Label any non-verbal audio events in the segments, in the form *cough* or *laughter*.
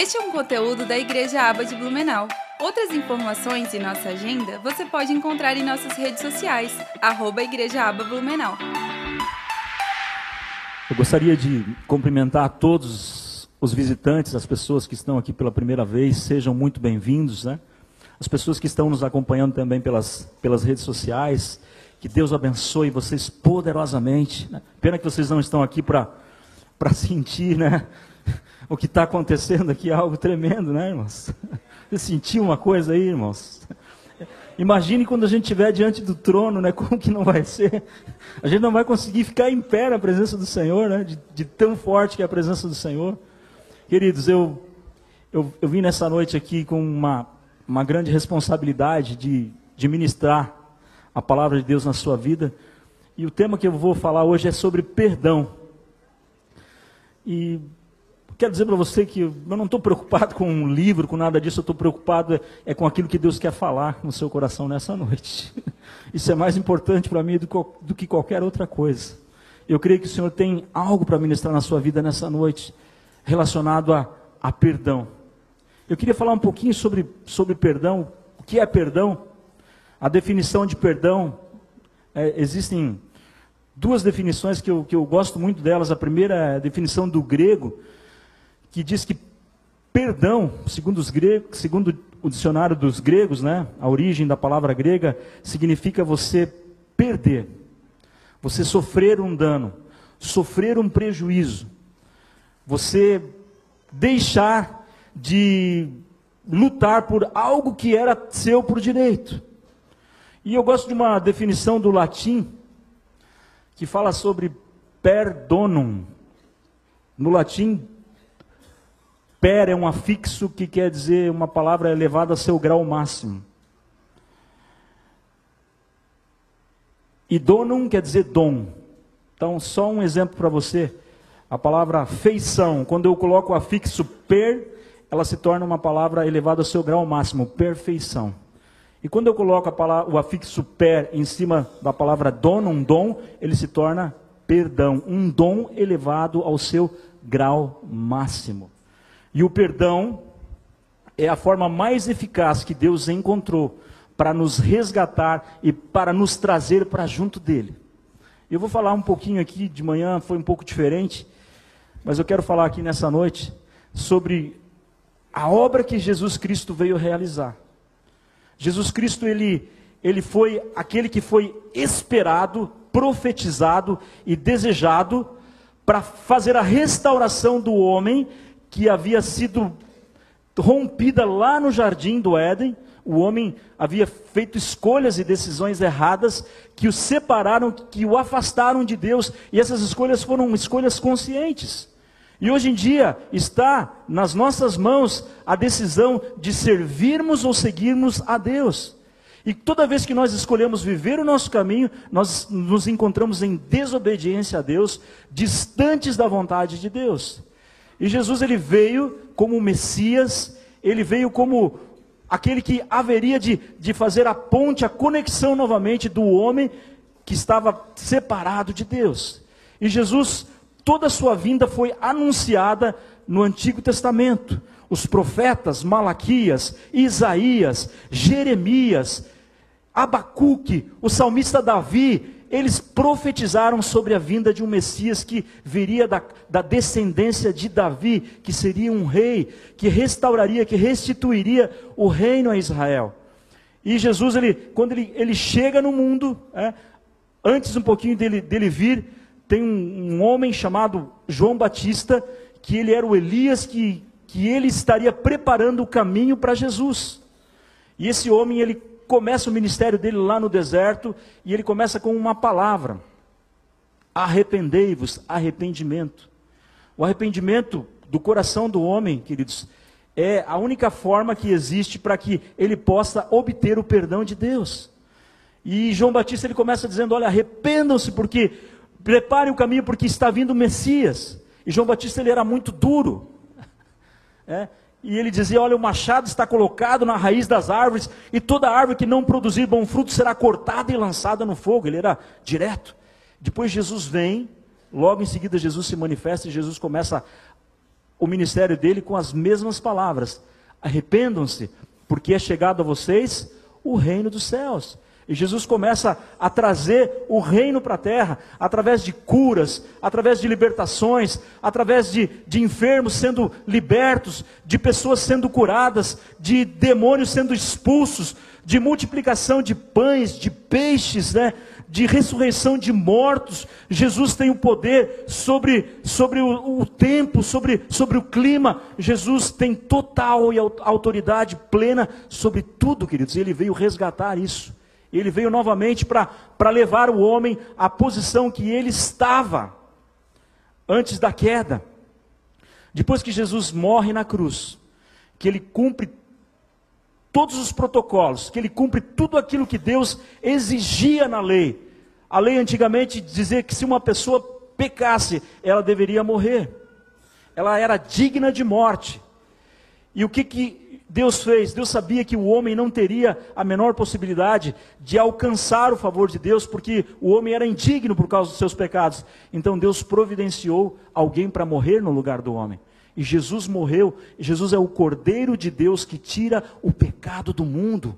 Este é um conteúdo da Igreja Aba de Blumenau. Outras informações e nossa agenda você pode encontrar em nossas redes sociais, arroba Igreja Aba Blumenau. Eu gostaria de cumprimentar todos os visitantes, as pessoas que estão aqui pela primeira vez, sejam muito bem-vindos, né? As pessoas que estão nos acompanhando também pelas, pelas redes sociais, que Deus abençoe vocês poderosamente. Né? Pena que vocês não estão aqui para sentir, né? O que está acontecendo aqui é algo tremendo, né, irmãos? *laughs* Você sentiu uma coisa aí, irmãos? Imagine quando a gente estiver diante do trono, né? Como que não vai ser? A gente não vai conseguir ficar em pé na presença do Senhor, né? De, de tão forte que é a presença do Senhor. Queridos, eu, eu, eu vim nessa noite aqui com uma, uma grande responsabilidade de, de ministrar a palavra de Deus na sua vida. E o tema que eu vou falar hoje é sobre perdão. E quero dizer para você que eu não estou preocupado com um livro, com nada disso, eu estou preocupado é, é, com aquilo que Deus quer falar no seu coração nessa noite. *laughs* Isso é mais importante para mim do, do, que qualquer outra coisa. Eu creio que o Senhor tem algo para ministrar na sua vida nessa noite, relacionado a, a perdão. Eu queria falar um pouquinho sobre, sobre perdão, o que é perdão, a definição de perdão. É, existem duas definições que eu, que eu gosto muito delas. A primeira é a definição do grego, que diz que perdão, segundo, os gregos, segundo o dicionário dos gregos, né, a origem da palavra grega, significa você perder, você sofrer um dano, sofrer um prejuízo, você deixar de lutar por algo que era seu por direito. E eu gosto de uma definição do latim que fala sobre perdonum. No latim, Per é um afixo que quer dizer uma palavra elevada a seu grau máximo. E donum quer dizer dom. Então, só um exemplo para você. A palavra feição, quando eu coloco o afixo per, ela se torna uma palavra elevada ao seu grau máximo, perfeição. E quando eu coloco palavra, o afixo per em cima da palavra donum, dom, ele se torna perdão, um dom elevado ao seu grau máximo. E o perdão é a forma mais eficaz que Deus encontrou para nos resgatar e para nos trazer para junto dele. Eu vou falar um pouquinho aqui, de manhã foi um pouco diferente, mas eu quero falar aqui nessa noite sobre a obra que Jesus Cristo veio realizar. Jesus Cristo, ele, ele foi aquele que foi esperado, profetizado e desejado para fazer a restauração do homem que havia sido rompida lá no jardim do Éden. O homem havia feito escolhas e decisões erradas que o separaram, que o afastaram de Deus, e essas escolhas foram escolhas conscientes. E hoje em dia está nas nossas mãos a decisão de servirmos ou seguirmos a Deus. E toda vez que nós escolhemos viver o nosso caminho, nós nos encontramos em desobediência a Deus, distantes da vontade de Deus. E Jesus ele veio como Messias, ele veio como aquele que haveria de, de fazer a ponte, a conexão novamente do homem que estava separado de Deus. E Jesus, toda a sua vinda foi anunciada no Antigo Testamento. Os profetas Malaquias, Isaías, Jeremias, Abacuque, o salmista Davi, eles profetizaram sobre a vinda de um Messias que viria da, da descendência de Davi, que seria um rei, que restauraria, que restituiria o reino a Israel. E Jesus, ele, quando ele, ele chega no mundo, é, antes um pouquinho dele, dele vir, tem um, um, homem chamado João Batista, que ele era o Elias, que, que ele estaria preparando o caminho para Jesus. E esse homem, ele começa o ministério dele lá no deserto e ele começa com uma palavra: arrependei-vos, arrependimento. O arrependimento do coração do homem, queridos, é a única forma que existe para que ele possa obter o perdão de Deus. E João Batista ele começa dizendo: Olha, arrependam-se, porque preparem o caminho, porque está vindo o Messias. E João Batista ele era muito duro. *laughs* É, e ele dizia: Olha, o machado está colocado na raiz das árvores, e toda árvore que não produzir bom fruto será cortada e lançada no fogo. Ele era direto. Depois Jesus vem, logo em seguida Jesus se manifesta e Jesus começa o ministério dele com as mesmas palavras: arrependam-se, porque é chegado a vocês o reino dos céus. E Jesus começa a trazer o reino para a terra, através de curas, através de libertações, através de, de enfermos sendo libertos, de pessoas sendo curadas, de demônios sendo expulsos, de multiplicação de pães, de peixes, né? de ressurreição de mortos. Jesus tem o poder sobre, sobre o, o tempo, sobre, sobre o clima. Jesus tem total e autoridade plena sobre tudo, queridos. Ele veio resgatar isso. Ele veio novamente para levar o homem à posição que ele estava antes da queda. Depois que Jesus morre na cruz, que ele cumpre todos os protocolos, que ele cumpre tudo aquilo que Deus exigia na lei. A lei antigamente dizia que se uma pessoa pecasse, ela deveria morrer. Ela era digna de morte. E o que, que Deus fez? Deus sabia que o homem não teria a menor possibilidade de alcançar o favor de Deus, porque o homem era indigno por causa dos seus pecados. Então Deus providenciou alguém para morrer no lugar do homem. E Jesus morreu, Jesus é o Cordeiro de Deus que tira o pecado do mundo.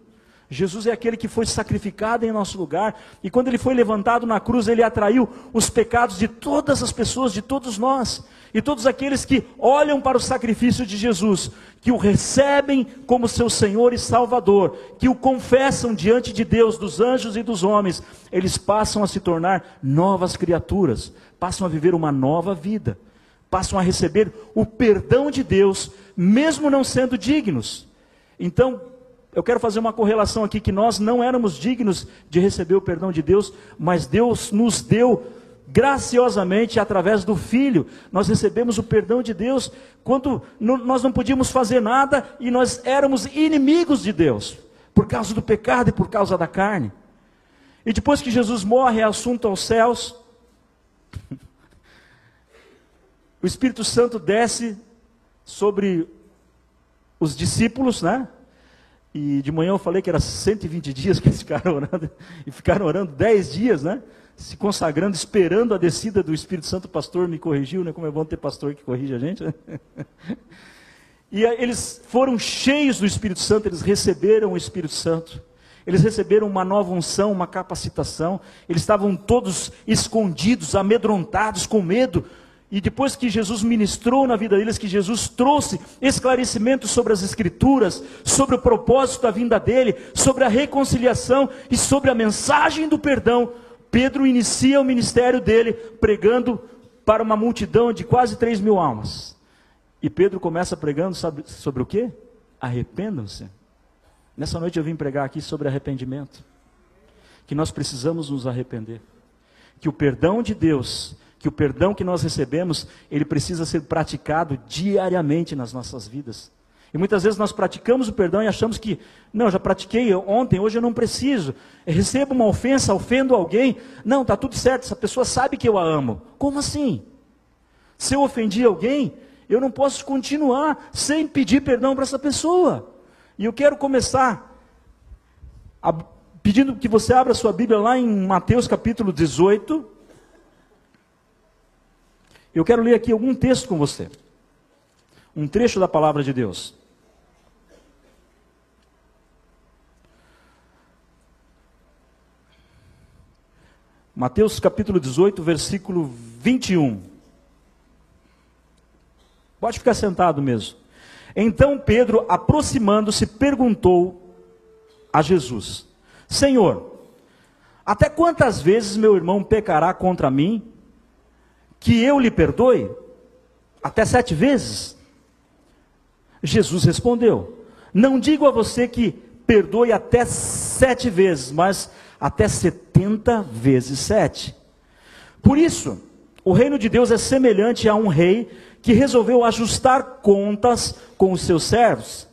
Jesus é aquele que foi sacrificado em nosso lugar, e quando ele foi levantado na cruz, ele atraiu os pecados de todas as pessoas, de todos nós, e todos aqueles que olham para o sacrifício de Jesus, que o recebem como seu Senhor e Salvador, que o confessam diante de Deus, dos anjos e dos homens, eles passam a se tornar novas criaturas, passam a viver uma nova vida passam a receber o perdão de Deus, mesmo não sendo dignos. Então, eu quero fazer uma correlação aqui que nós não éramos dignos de receber o perdão de Deus, mas Deus nos deu graciosamente através do Filho. Nós recebemos o perdão de Deus quando nós não podíamos fazer nada e nós éramos inimigos de Deus, por causa do pecado e por causa da carne. E depois que Jesus morre, é assunto aos céus. o Espírito Santo desce sobre os discípulos, né? E de manhã eu falei que era 120 dias que eles ficaram orando, e ficaram orando 10 dias, né? Se consagrando, esperando a descida do Espírito Santo. O pastor me corrigiu, né? Como é bom ter pastor que corrige a gente, né? *laughs* E eles foram cheios do Espírito Santo, eles receberam o Espírito Santo. Eles receberam uma nova unção, uma capacitação. Eles estavam todos escondidos, amedrontados, com medo, e depois que Jesus ministrou na vida deles, que Jesus trouxe esclarecimento sobre as Escrituras, sobre o propósito da vinda dele, sobre a reconciliação e sobre a mensagem do perdão, Pedro inicia o ministério dele pregando para uma multidão de quase 3 mil almas. E Pedro começa pregando sobre, sobre o que? Arrependam-se. Nessa noite eu vim pregar aqui sobre arrependimento. Que nós precisamos nos arrepender. Que o perdão de Deus que o perdão que nós recebemos, ele precisa ser praticado diariamente nas nossas vidas. E muitas vezes nós praticamos o perdão e achamos que, não, já pratiquei ontem, hoje eu não preciso. Eu recebo uma ofensa, ofendo alguém. Não, está tudo certo, essa pessoa sabe que eu a amo. Como assim? Se eu ofendi alguém, eu não posso continuar sem pedir perdão para essa pessoa. E eu quero começar a, pedindo que você abra sua Bíblia lá em Mateus capítulo 18. Eu quero ler aqui algum texto com você. Um trecho da palavra de Deus. Mateus capítulo 18, versículo 21. Pode ficar sentado mesmo. Então Pedro, aproximando-se, perguntou a Jesus: Senhor, até quantas vezes meu irmão pecará contra mim que eu lhe perdoe? Até sete vezes? Jesus respondeu: Não digo a você que perdoe até sete vezes, mas até setenta vezes sete. Por isso, o reino de Deus é semelhante a um rei que resolveu ajustar contas com os seus servos.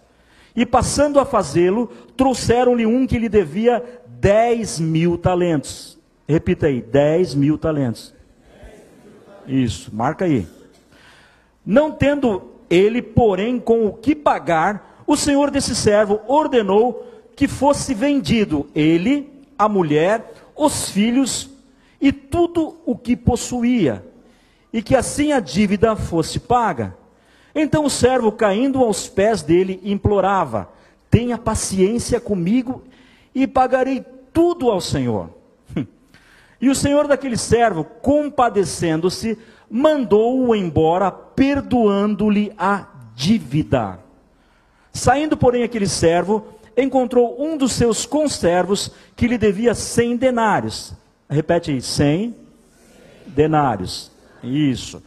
E passando a fazê-lo, trouxeram-lhe um que lhe devia dez mil talentos. Repita aí, dez mil talentos. Isso, marca aí. Não tendo ele, porém, com o que pagar, o senhor desse servo ordenou que fosse vendido ele, a mulher, os filhos e tudo o que possuía, e que assim a dívida fosse paga. Então o servo, caindo aos pés dele, implorava: Tenha paciência comigo e pagarei tudo ao Senhor. *laughs* E o senhor daquele servo, compadecendo-se, mandou-o embora, perdoando-lhe a dívida. Saindo, porém, aquele servo, encontrou um dos seus conservos que lhe devia cem denários. Repete aí, cem denários. Isso.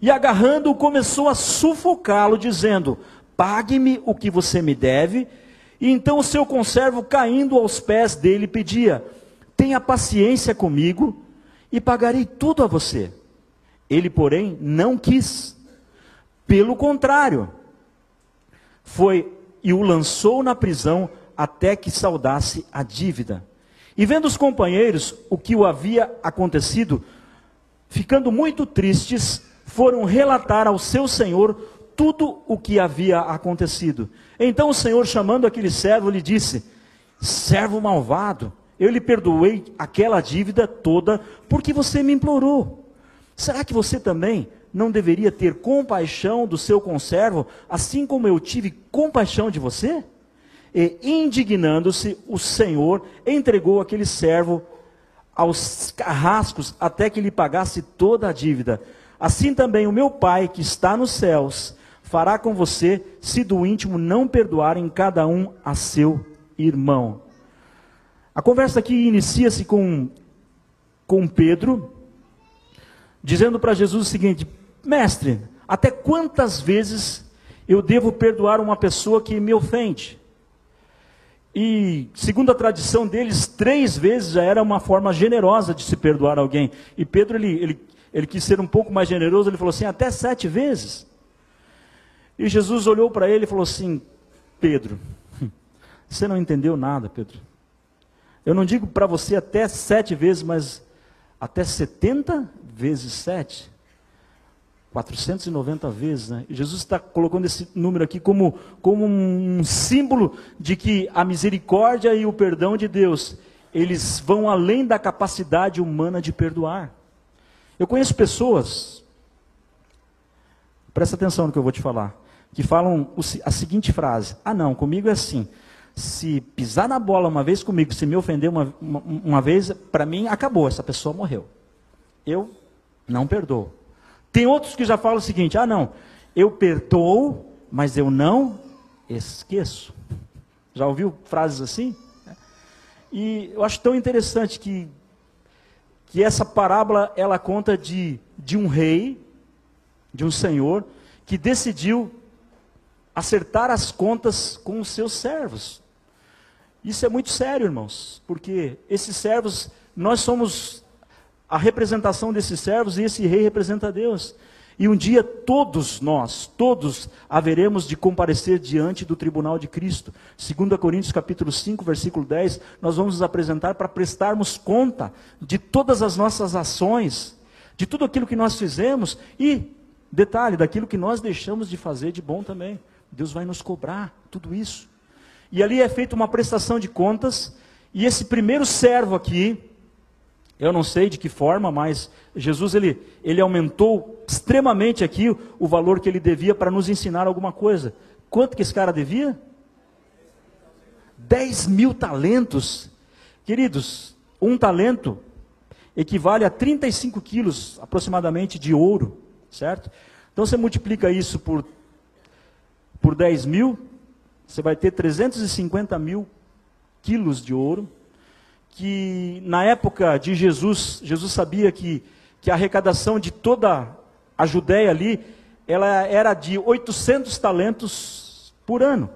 E agarrando-o, começou a sufocá-lo, dizendo: Pague-me o que você me deve. E então o seu conservo, caindo aos pés dele, pedia: Tenha paciência comigo e pagarei tudo a você. Ele, porém, não quis. Pelo contrário, foi e o lançou na prisão até que saudasse a dívida. E vendo os companheiros o que o havia acontecido, ficando muito tristes, foram relatar ao seu senhor tudo o que havia acontecido. Então o senhor, chamando aquele servo, lhe disse: Servo malvado, eu lhe perdoei aquela dívida toda porque você me implorou. Será que você também não deveria ter compaixão do seu conservo, assim como eu tive compaixão de você? E indignando-se, o Senhor entregou aquele servo aos carrascos até que lhe pagasse toda a dívida. Assim também o meu Pai que está nos céus fará com você, se do íntimo não perdoarem cada um a seu irmão. A conversa aqui inicia-se com, com Pedro, dizendo para Jesus o seguinte: Mestre, até quantas vezes eu devo perdoar uma pessoa que me ofende? E, segundo a tradição deles, três vezes já era uma forma generosa de se perdoar alguém. E Pedro, ele, ele, ele quis ser um pouco mais generoso, ele falou assim: até sete vezes. E Jesus olhou para ele e falou assim: Pedro, *laughs* você não entendeu nada, Pedro. Eu não digo para você até sete vezes, mas até setenta vezes sete. 490 vezes, né? Jesus está colocando esse número aqui como, como um símbolo de que a misericórdia e o perdão de Deus, eles vão além da capacidade humana de perdoar. Eu conheço pessoas, presta atenção no que eu vou te falar, que falam a seguinte frase: Ah, não, comigo é assim. Se pisar na bola uma vez comigo, se me ofender uma, uma, uma vez, para mim acabou, essa pessoa morreu. Eu não perdoo. Tem outros que já falam o seguinte: ah, não, eu perdoo, mas eu não esqueço. Já ouviu frases assim? E eu acho tão interessante que, que essa parábola ela conta de, de um rei, de um senhor, que decidiu acertar as contas com os seus servos. Isso é muito sério, irmãos, porque esses servos, nós somos a representação desses servos e esse rei representa Deus. E um dia todos nós, todos haveremos de comparecer diante do tribunal de Cristo. 2 Coríntios capítulo 5, versículo 10, nós vamos nos apresentar para prestarmos conta de todas as nossas ações, de tudo aquilo que nós fizemos e, detalhe, daquilo que nós deixamos de fazer de bom também. Deus vai nos cobrar tudo isso. E ali é feita uma prestação de contas, e esse primeiro servo aqui, eu não sei de que forma, mas Jesus ele, ele aumentou extremamente aqui o valor que ele devia para nos ensinar alguma coisa. Quanto que esse cara devia? 10 mil talentos. Queridos, um talento equivale a 35 quilos aproximadamente de ouro, certo? Então você multiplica isso por, por 10 mil, você vai ter 350 mil quilos de ouro que na época de Jesus, Jesus sabia que, que a arrecadação de toda a Judéia ali, ela era de 800 talentos por ano.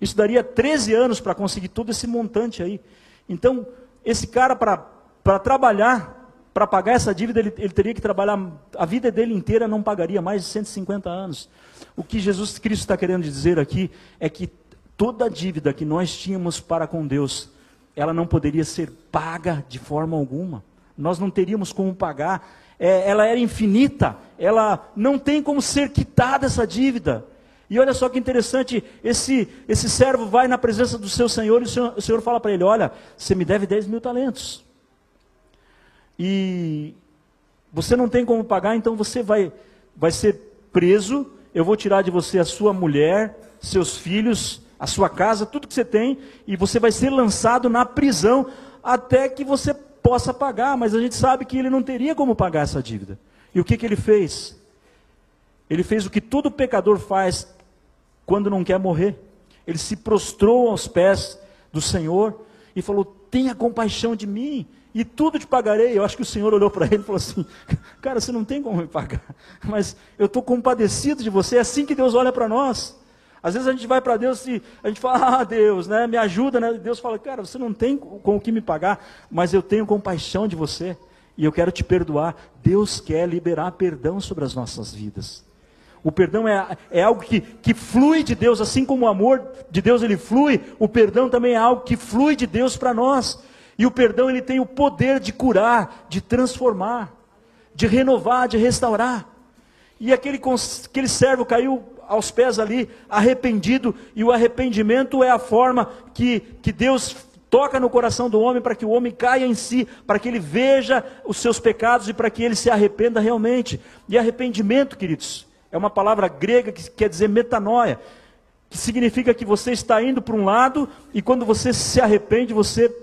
Isso daria 13 anos para conseguir todo esse montante aí. Então, esse cara, para trabalhar, para pagar essa dívida, ele, ele, teria que trabalhar, a vida dele inteira não pagaria mais de 150 anos. O que Jesus Cristo está querendo dizer aqui é que toda a dívida que nós tínhamos para com Deus, ela não poderia ser paga de forma alguma. Nós não teríamos como pagar. É, ela era infinita. Ela não tem como ser quitada essa dívida. E olha só que interessante, esse, esse servo vai na presença do seu senhor e o senhor, o senhor fala para ele: Olha, você me deve 10 mil talentos. E você não tem como pagar, então você vai, vai ser preso eu vou tirar de você a sua mulher, seus filhos, a sua casa, tudo que você tem, e você vai ser lançado na prisão até que você possa pagar. Mas a gente sabe que ele não teria como pagar essa dívida. E o que, que ele fez? Ele fez o que todo pecador faz quando não quer morrer. Ele se prostrou aos pés do Senhor e falou: Tenha compaixão de mim, e tudo te pagarei. Eu acho que o Senhor olhou para ele e falou assim: Cara, você não tem como me pagar, mas eu estou compadecido de você. É assim que Deus olha para nós. Às vezes a gente vai para Deus e a gente fala, ah, Deus, né, me ajuda, né? Deus fala, cara, você não tem com o que me pagar, mas eu tenho compaixão de você e eu quero te perdoar. Deus quer liberar perdão sobre as nossas vidas. O perdão é, é algo que, que flui de Deus, assim como o amor de Deus ele flui, o perdão também é algo que flui de Deus para nós. E o perdão ele tem o poder de curar, de transformar, de renovar, de restaurar. E aquele, aquele servo caiu aos pés ali, arrependido, e o arrependimento é a forma que, que Deus toca no coração do homem para que o homem caia em si, para que ele veja os seus pecados e para que ele se arrependa realmente. E arrependimento, queridos, é uma palavra grega que quer dizer metanoia, que significa que você está indo para um lado e quando você se arrepende, você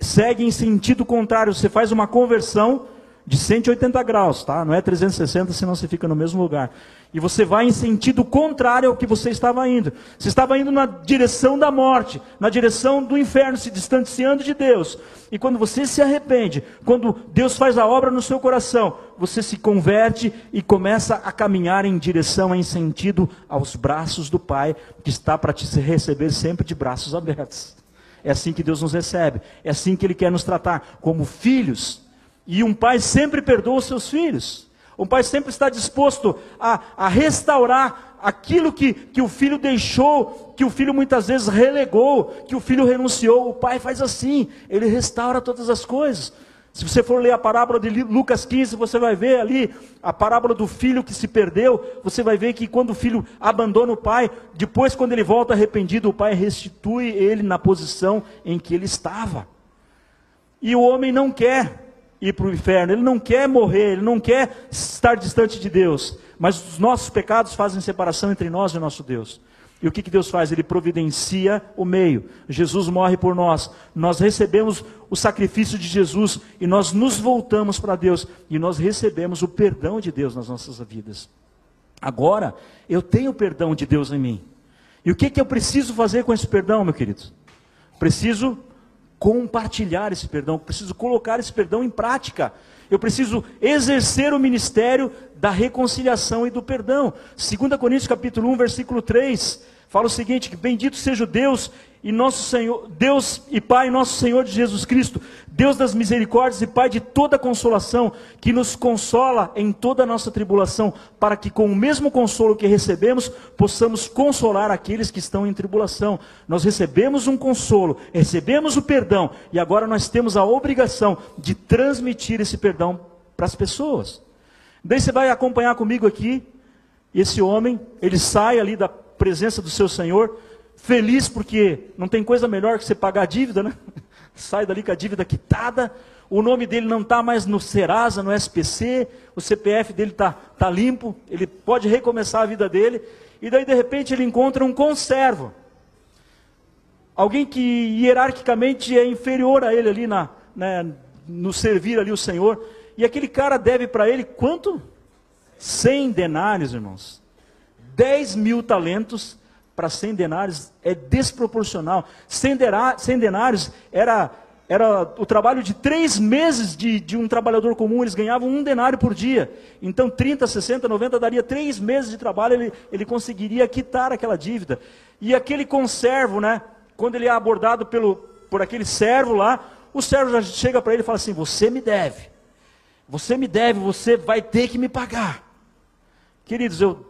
segue em sentido contrário, você faz uma conversão de 180 graus, tá? Não é 360, senão você fica no mesmo lugar. E você vai em sentido contrário ao que você estava indo. Você estava indo na direção da morte, na direção do inferno, se distanciando de Deus. E quando você se arrepende, quando Deus faz a obra no seu coração, você se converte e começa a caminhar em direção, em sentido aos braços do Pai, que está para te receber sempre de braços abertos. É assim que Deus nos recebe, é assim que Ele quer nos tratar, como filhos e um pai sempre perdoa os seus filhos. Um pai sempre está disposto a, a restaurar aquilo que, que o filho deixou, que o filho muitas vezes relegou, que o filho renunciou. O pai faz assim, ele restaura todas as coisas. Se você for ler a parábola de Lucas 15, você vai ver ali a parábola do filho que se perdeu. Você vai ver que quando o filho abandona o pai, depois, quando ele volta arrependido, o pai restitui ele na posição em que ele estava. E o homem não quer ir para o inferno, ele não quer morrer, ele não quer estar distante de Deus, mas os nossos pecados fazem separação entre nós e o nosso Deus. E o que, que Deus faz? Ele providencia o meio. Jesus morre por nós. Nós recebemos o sacrifício de Jesus e nós nos voltamos para Deus e nós recebemos o perdão de Deus nas nossas vidas. Agora, eu tenho o perdão de Deus em mim. E o que, que eu preciso fazer com esse perdão, meu querido? Preciso compartilhar esse perdão, eu preciso colocar esse perdão em prática. Eu preciso exercer o ministério da reconciliação e do perdão. 2 Coríntios capítulo 1, versículo 3, fala o seguinte: que bendito seja o Deus e nosso Senhor, Deus e Pai, nosso Senhor de Jesus Cristo, Deus das misericórdias e Pai de toda consolação, que nos consola em toda a nossa tribulação, para que com o mesmo consolo que recebemos, possamos consolar aqueles que estão em tribulação. Nós recebemos um consolo, recebemos o perdão, e agora nós temos a obrigação de transmitir esse perdão para as pessoas. Daí você vai acompanhar comigo aqui, esse homem, ele sai ali da presença do seu Senhor, feliz porque não tem coisa melhor que você pagar a dívida, né? *laughs* Sai dali com a dívida quitada, o nome dele não está mais no Serasa, no SPC, o CPF dele está tá limpo, ele pode recomeçar a vida dele, e daí de repente ele encontra um conservo, alguém que hierarquicamente é inferior a ele ali na, né, no servir ali o Senhor, e aquele cara deve para ele quanto? 100 denários, irmãos. 10 mil talentos para 100 denários é desproporcional. 100 denários era, era o trabalho de três meses de, de um trabalhador comum, eles ganhavam um denário por dia. Então 30, 60, 90 daria três meses de trabalho, ele, ele conseguiria quitar aquela dívida. E aquele conservo, né, quando ele é abordado pelo, por aquele servo lá, o servo já chega para ele e fala assim: Você me deve, você me deve, você vai ter que me pagar. Queridos, eu,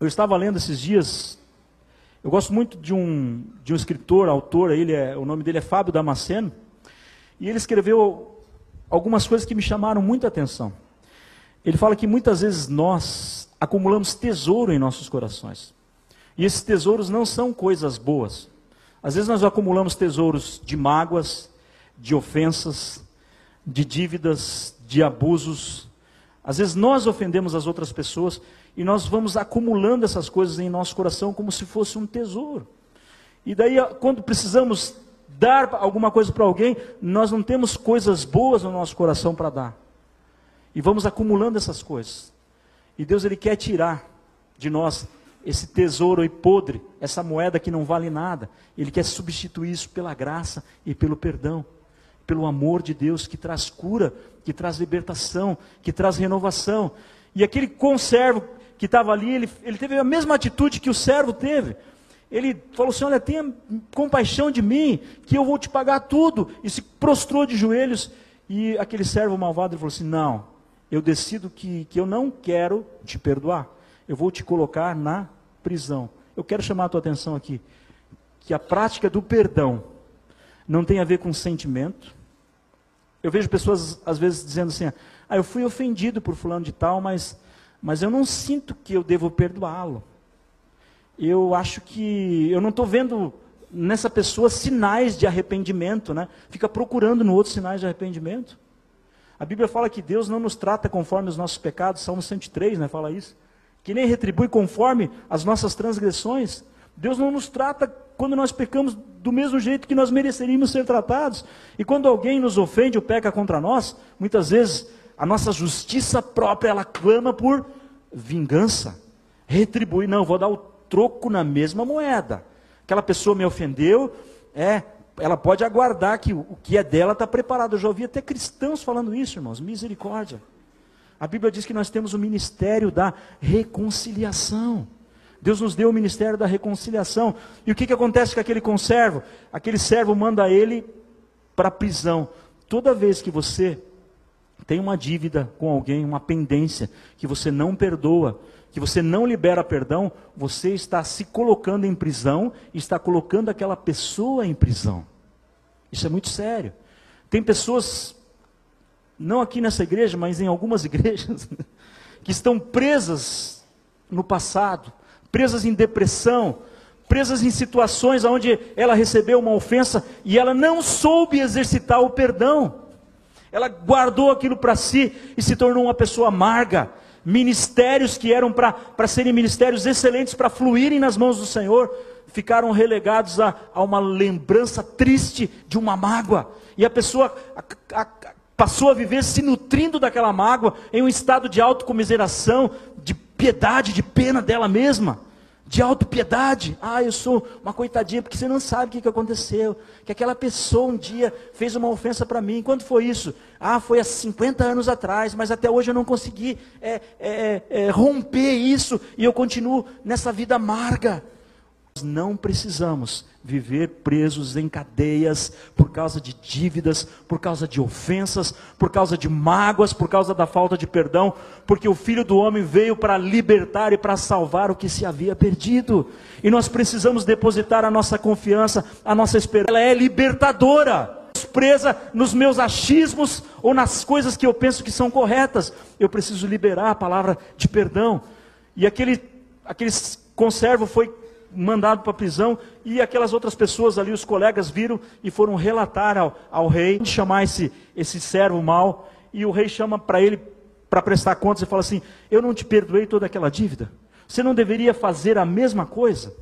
eu estava lendo esses dias eu gosto muito de um, de um escritor, autor, ele é, o nome dele é Fábio Damasceno, e ele escreveu algumas coisas que me chamaram muita atenção. Ele fala que muitas vezes nós acumulamos tesouro em nossos corações. E esses tesouros não são coisas boas. Às vezes nós acumulamos tesouros de mágoas, de ofensas, de dívidas, de abusos. Às vezes nós ofendemos as outras pessoas E nós vamos acumulando essas coisas em nosso coração como se fosse um tesouro. E daí, quando precisamos dar alguma coisa para alguém, nós não temos coisas boas no nosso coração para dar. E vamos acumulando essas coisas. E Deus ele quer tirar de nós esse tesouro aí podre, essa moeda que não vale nada. Ele quer substituir isso pela graça e pelo perdão, pelo amor de Deus que traz cura, que traz libertação, que traz renovação. E aquele conservo que estava ali, ele, ele teve a mesma atitude que o servo teve. Ele falou assim: Olha, tenha compaixão de mim, que eu vou te pagar tudo. E se prostrou de joelhos. E aquele servo malvado falou assim: Não, eu decido que, que eu não quero te perdoar. Eu vou te colocar na prisão. Eu quero chamar a tua atenção aqui: que a prática do perdão não tem a ver com sentimento. Eu vejo pessoas às vezes dizendo assim: Ah, eu fui ofendido por fulano de tal, mas, mas eu não sinto que eu devo perdoá-lo eu acho que eu não estou vendo nessa pessoa sinais de arrependimento, né? Fica procurando no outro sinais de arrependimento. A Bíblia fala que Deus não nos trata conforme os nossos pecados, Salmo 103, né? Fala isso. Que nem retribui conforme as nossas transgressões. Deus não nos trata quando nós pecamos do mesmo jeito que nós mereceríamos ser tratados. E quando alguém nos ofende ou peca contra nós, muitas vezes a nossa justiça própria ela clama por vingança. Retribui, não, vou dar o troco na mesma moeda. Aquela pessoa me ofendeu, é, ela pode aguardar que o que é dela está preparado. Eu já ouvi até cristãos falando isso, irmãos. Misericórdia. A Bíblia diz que nós temos o ministério da reconciliação. Deus nos deu o ministério da reconciliação. E o que, que acontece com aquele conservo? Aquele servo manda ele para a prisão. Toda vez que você tem uma dívida com alguém, uma pendência, que você não perdoa, que você não libera perdão, você está se colocando em prisão está colocando aquela pessoa em prisão. Isso é muito sério. Tem pessoas, não aqui nessa igreja, mas em algumas *laughs* igrejas, que estão presas no passado, presas em depressão, presas em situações onde ela recebeu uma ofensa e ela não soube exercitar o perdão. Ela guardou aquilo para si e se tornou uma pessoa amarga, ministérios que eram para serem ministérios excelentes, para fluírem nas mãos do Senhor, ficaram relegados a, a uma lembrança triste de uma mágoa. E a pessoa a, a, passou a viver se nutrindo daquela mágoa, em um estado de autocomiseração, de piedade, de pena dela mesma de autopiedade. Ah, eu sou uma coitadinha, porque você não sabe o que, aconteceu. Que aquela pessoa um dia fez uma ofensa para mim. Quando foi isso? Ah, foi há 50 anos atrás, mas até hoje eu não consegui é, é, é, romper isso e eu continuo nessa vida amarga. Não precisamos viver presos em cadeias por causa de dívidas, por causa de ofensas, por causa de mágoas, por causa da falta de perdão, porque o Filho do Homem veio para libertar e para salvar o que se havia perdido. E nós precisamos depositar a nossa confiança, a nossa esperança. Ela é libertadora. Presa nos meus achismos ou nas coisas que eu penso que são corretas, eu preciso liberar a palavra de perdão. E aquele, aquele conservo foi mandado para a prisão, e aquelas outras pessoas ali, os colegas, viram e foram relatar ao, ao rei, chamar esse, esse servo mau, e o rei chama para ele para prestar contas e fala assim: Eu não te perdoei toda aquela dívida, você não deveria fazer a mesma coisa?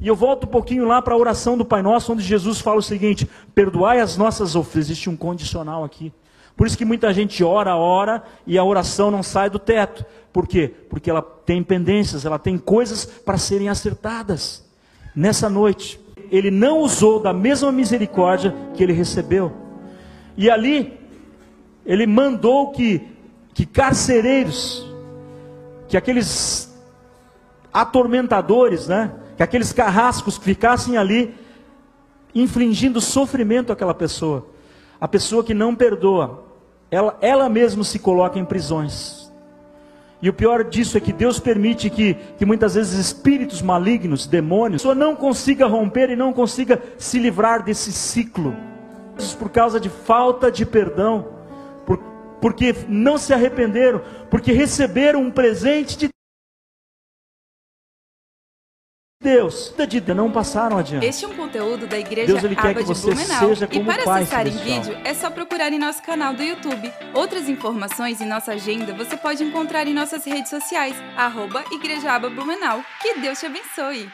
E eu volto um pouquinho lá para a oração do Pai Nosso, onde Jesus fala o seguinte: Perdoai as nossas ofensas, existe um condicional aqui. Por isso que muita gente ora, ora e a oração não sai do teto. Por quê? Porque ela tem pendências, ela tem coisas para serem acertadas. Nessa noite, ele não usou da mesma misericórdia que ele recebeu. E ali, ele mandou que, que carcereiros, que aqueles atormentadores, né? que aqueles carrascos ficassem ali, infligindo sofrimento àquela pessoa. A pessoa que não perdoa, ela, ela mesma se coloca em prisões. E o pior disso é que Deus permite que, que muitas vezes espíritos malignos, demônios, só não consiga romper e não consiga se livrar desse ciclo. Por causa de falta de perdão, por, porque não se arrependeram, porque receberam um presente de Deus, de Deus, não passaram adiante. Este é um conteúdo da Igreja Deus, ele quer Aba que de você Blumenau. seja e como para Pai acessar em vídeo, é só procurar em nosso canal do YouTube. Outras informações e nossa agenda você pode encontrar em nossas redes sociais, arroba Igreja Aba Blumenau. Que Deus te abençoe!